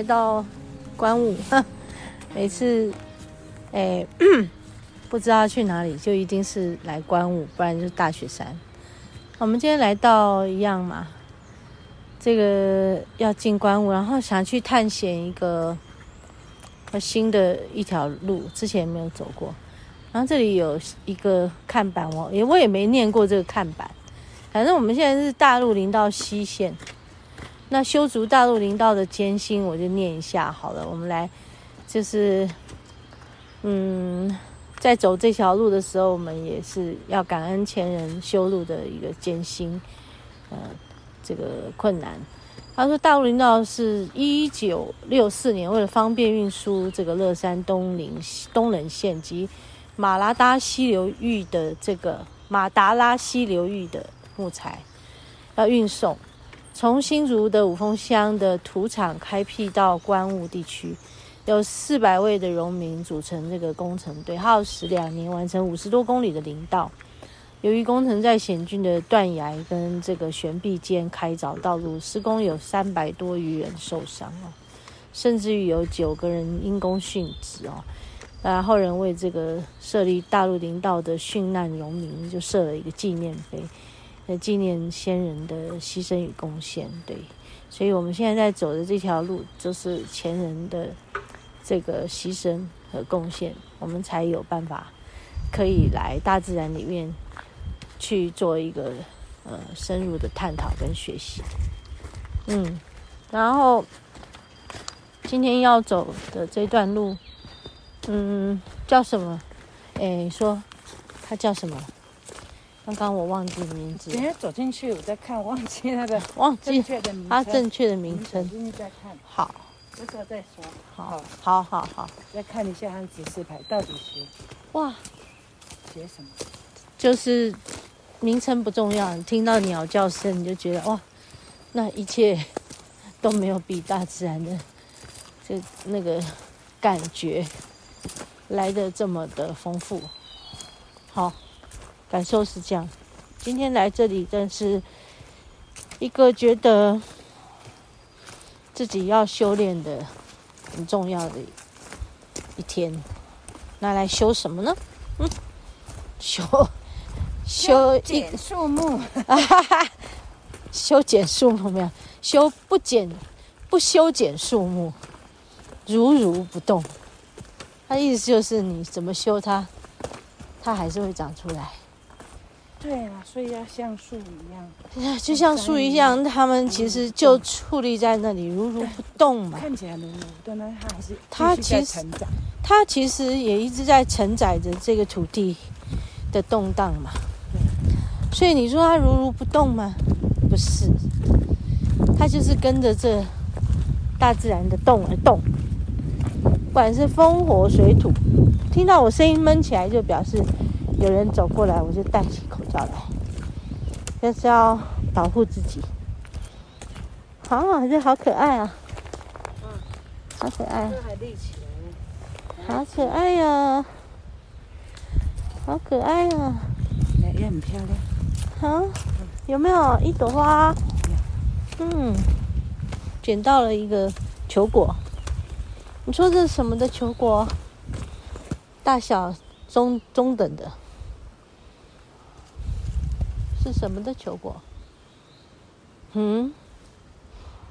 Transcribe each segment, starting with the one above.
来到关雾。每次，哎，不知道去哪里，就一定是来关雾，不然就是大雪山。我们今天来到一样嘛，这个要进关雾，然后想去探险一个新的一条路，之前没有走过。然后这里有一个看板，我也我也没念过这个看板。反正我们现在是大陆林道西线，那修筑大陆林道的艰辛，我就念一下好了。我们来。就是，嗯，在走这条路的时候，我们也是要感恩前人修路的一个艰辛，呃，这个困难。他说，大陆林道是一九六四年为了方便运输这个乐山东林东冷线及马拉达溪流域的这个马达拉溪流域的木材要运送，从新竹的五峰乡的土场开辟到关务地区。有四百位的农民组成这个工程队，耗时两年完成五十多公里的林道。由于工程在险峻的断崖跟这个悬壁间开凿道路，施工有三百多余人受伤哦，甚至于有九个人因公殉职哦。那后人为这个设立大陆林道的殉难农民就设了一个纪念碑，来纪念先人的牺牲与贡献。对，所以我们现在在走的这条路，就是前人的。这个牺牲和贡献，我们才有办法可以来大自然里面去做一个呃深入的探讨跟学习。嗯，然后今天要走的这段路，嗯，叫什么？哎，说它叫什么？刚刚我忘记名字。等下走进去，我再看，忘记那个 忘记它正确的名称。好。到时候再说。好，好，好，好。再看一下它指示牌到底是哇，写什么？就是名称不重要，你听到鸟叫声你就觉得哇，那一切都没有比大自然的这那个感觉来的这么的丰富。好，感受是这样。今天来这里，真是一个觉得。自己要修炼的很重要的一天，拿来修什么呢？嗯，修修剪树木，修剪树木没有？修不剪不修剪树木，如如不动。他意思就是你怎么修它，它还是会长出来。对啊，所以要像树一样，就像树一样，他们其实就矗立在那里，如如不动嘛。看起来如如不动，但它还是它其实它其实也一直在承载着这个土地的动荡嘛。所以你说它如如不动吗？不是，它就是跟着这大自然的动而动。不管是风火水土，听到我声音闷起来，就表示。有人走过来，我就戴起口罩来，但是要保护自己。好，这好可爱啊！嗯，好可爱。还立起来。好可爱呀！好可爱呀！也很漂亮。好，有没有一朵花？嗯，捡到了一个球果。你说这是什么的球果？大小中中等的。是什么的球果？嗯，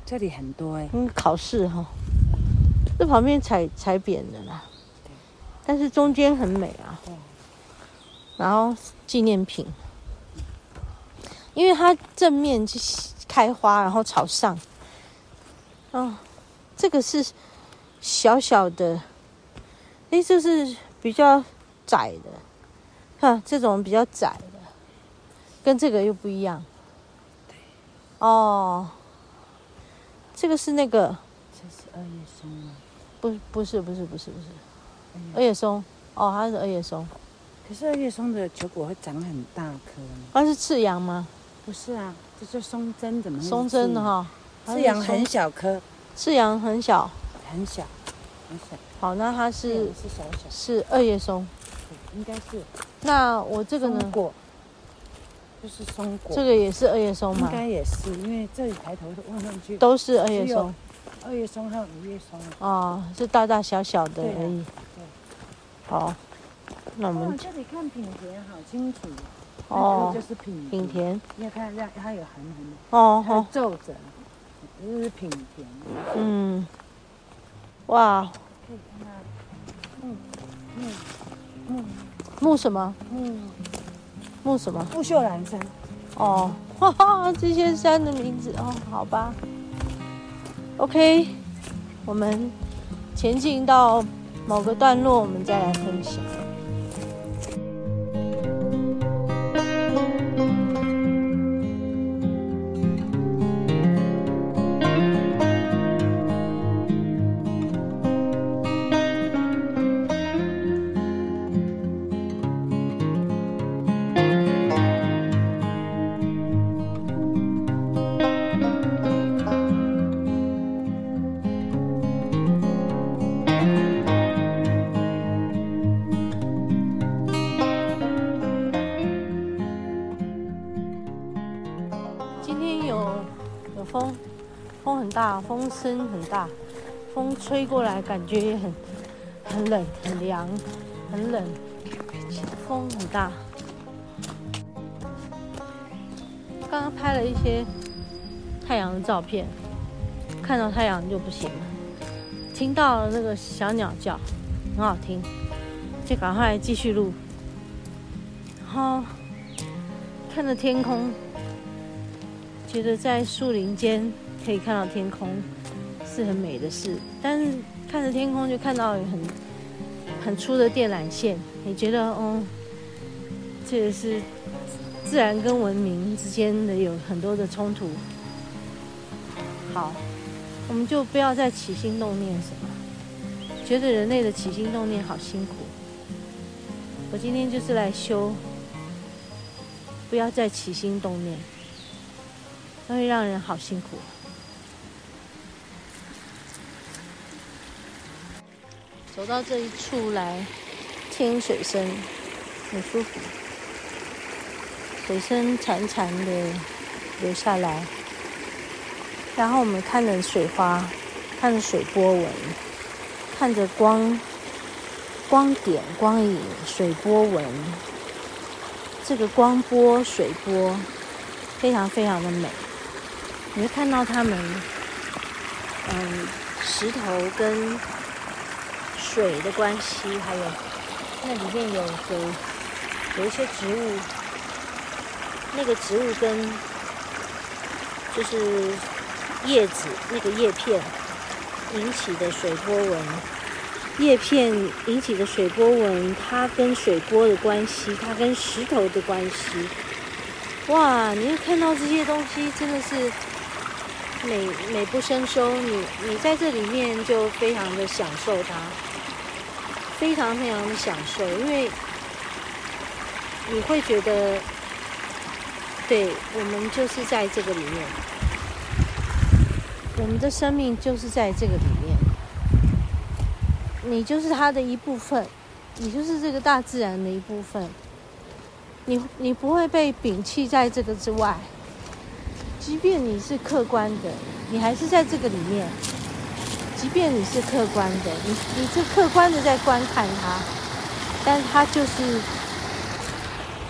这里很多哎。嗯，考试哈，这旁边踩踩扁的啦。但是中间很美啊。然后纪念品，因为它正面是开花，然后朝上。哦，这个是小小的，哎，这是比较窄的，哈，这种比较窄。跟这个又不一样，哦，这个是那个，这是二叶松吗？不，不是，不是，不是，不是，二叶松。哦，它是二叶松。可是二叶松的球果会长很大颗。它是赤杨吗？不是啊，这是松针，怎么？松针的哈，赤杨很小颗，赤杨很小，很小，很小。好，那它是是小小，是二叶松，应该是。那我这个呢？果，就是松果。这个也是二叶松吗？应该也是，因为这里抬头望上去都是二叶松。二叶松和五叶松。哦，是大大小小的而已。对。好，那我们这里看品田好清楚。哦，就是品品田。你要看这样，它有横横的。哦哦。皱褶，这是品田。嗯。哇。可以看到木木木木什么？木木什么？木秀兰山。哦，哈哈，这些山的名字哦，好吧。OK，我们前进到某个段落，我们再来分享。今天有有风，风很大风声很大，风吹过来，感觉也很很冷，很凉，很冷，风很大。刚刚拍了一些太阳的照片，看到太阳就不行了。听到了那个小鸟叫，很好听，就赶快继续录。然后看着天空，觉得在树林间。可以看到天空是很美的事，但是看着天空就看到很很粗的电缆线，你觉得哦，这也是自然跟文明之间的有很多的冲突。好，我们就不要再起心动念什么，觉得人类的起心动念好辛苦。我今天就是来修，不要再起心动念，会让人好辛苦。走到这一处来，听水声，很舒服。水声潺潺的流下来，然后我们看着水花，看着水波纹，看着光光点、光影、水波纹，这个光波、水波非常非常的美。你会看到它们，嗯，石头跟。水的关系，还有那里面有有有一些植物，那个植物跟就是叶子那个叶片引起的水波纹，叶片引起的水波纹，它跟水波的关系，它跟石头的关系，哇！你会看到这些东西，真的是美美不胜收。你你在这里面就非常的享受它。非常非常的享受，因为你会觉得，对，我们就是在这个里面，我们的生命就是在这个里面，你就是它的一部分，你就是这个大自然的一部分，你你不会被摒弃在这个之外，即便你是客观的，你还是在这个里面。即便你是客观的，你你是客观的在观看它，但是它就是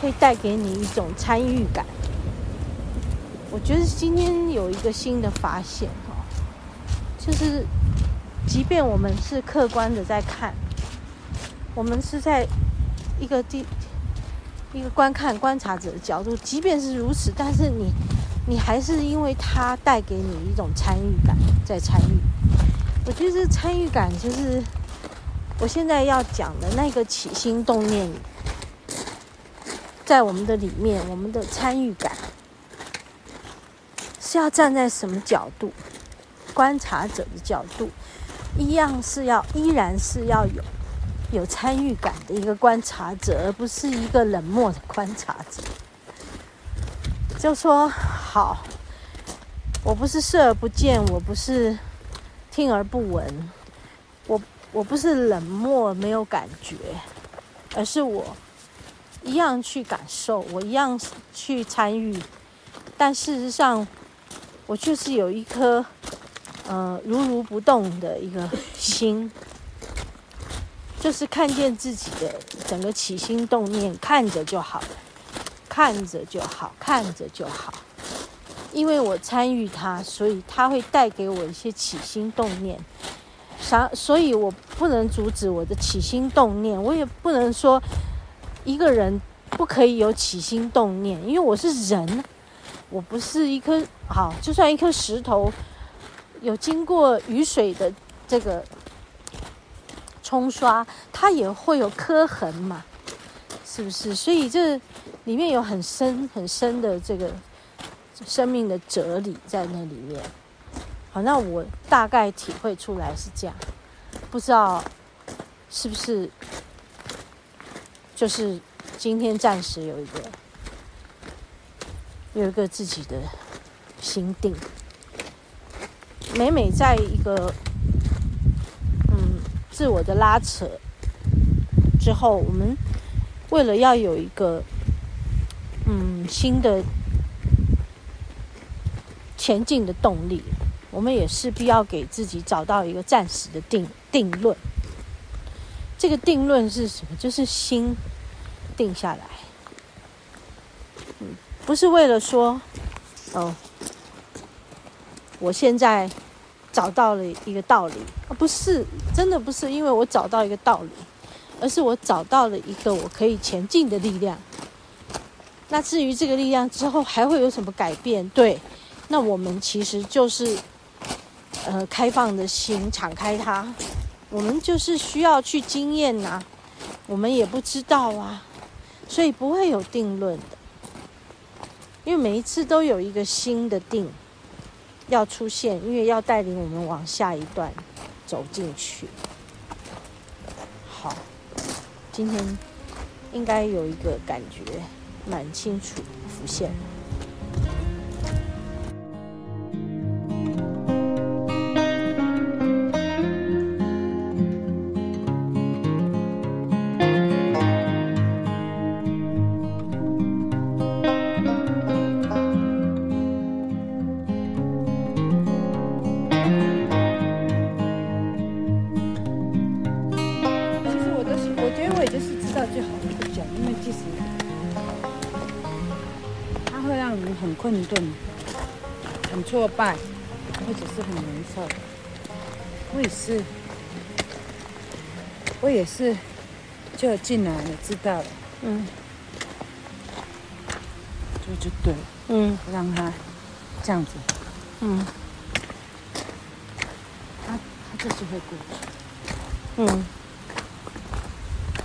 会带给你一种参与感。我觉得今天有一个新的发现哦，就是即便我们是客观的在看，我们是在一个地一个观看观察者的角度，即便是如此，但是你你还是因为它带给你一种参与感，在参与。我觉得参与感就是我现在要讲的那个起心动念，在我们的里面，我们的参与感是要站在什么角度？观察者的角度，一样是要依然是要有有参与感的一个观察者，而不是一个冷漠的观察者。就说好，我不是视而不见，我不是听而不闻，我我不是冷漠没有感觉，而是我一样去感受，我一样去参与，但事实上，我就是有一颗呃如如不动的一个心，就是看见自己的整个起心动念，看着就好了。看着就好，看着就好，因为我参与它，所以它会带给我一些起心动念。啥？所以我不能阻止我的起心动念，我也不能说一个人不可以有起心动念，因为我是人，我不是一颗好，就算一颗石头，有经过雨水的这个冲刷，它也会有刻痕嘛。是不是？所以这里面有很深很深的这个生命的哲理在那里面。好，那我大概体会出来是这样，不知道是不是就是今天暂时有一个有一个自己的心定。每每在一个嗯自我的拉扯之后，我们。为了要有一个新的前进的动力，我们也势必要给自己找到一个暂时的定定论。这个定论是什么？就是心定下来。嗯，不是为了说哦，我现在找到了一个道理，不是，真的不是，因为我找到一个道理。而是我找到了一个我可以前进的力量。那至于这个力量之后还会有什么改变？对，那我们其实就是呃开放的心，敞开它。我们就是需要去经验呐，我们也不知道啊，所以不会有定论的。因为每一次都有一个新的定要出现，因为要带领我们往下一段走进去。好。今天应该有一个感觉蛮清楚浮现。很挫败，或者是很难受。我也是，我也是，就进来了，知道了。嗯，就就对，嗯，让他这样子，嗯，他他就是会过去，嗯，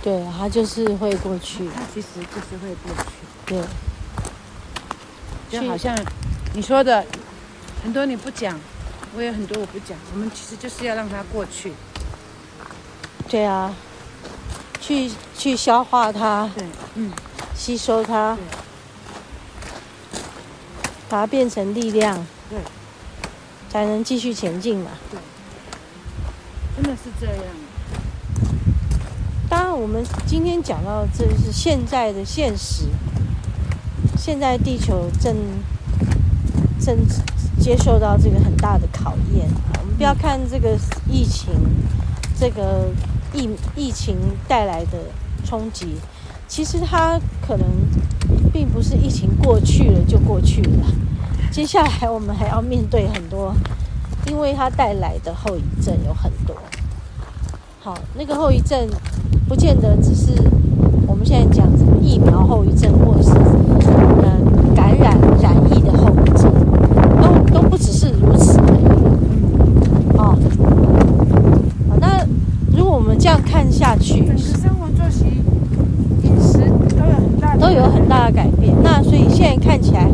对，他就是会过去，他其实就是会过去，对。就好像你说的很多你不讲，我有很多我不讲。我们其实就是要让它过去。对啊，去去消化它，对，嗯，吸收它，把它变成力量，对，才能继续前进嘛。对，真的是这样。当然，我们今天讲到这是现在的现实。现在地球正正接受到这个很大的考验！我们不要看这个疫情，这个疫疫情带来的冲击，其实它可能并不是疫情过去了就过去了。接下来我们还要面对很多，因为它带来的后遗症有很多。好，那个后遗症不见得只是。我们现在讲什么疫苗后遗症，或者是呃感染染疫的后遗症，都都不只是如此的。哦，好，那如果我们这样看下去，生活作息、饮食都有很大都有很大的改变。那所以现在看起来，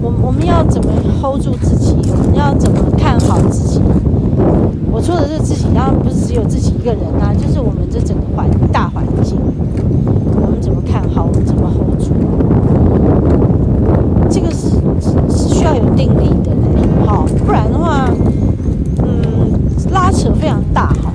我我们要怎么 hold 住自己？我们要怎么看好自己？我说的是自己，当然不是只有自己一个人啊，就是我们这整个环大环境，我们怎么看好？我们怎么 hold 住？这个是是需要有定力的嘞，好，不然的话，嗯，拉扯非常大哈，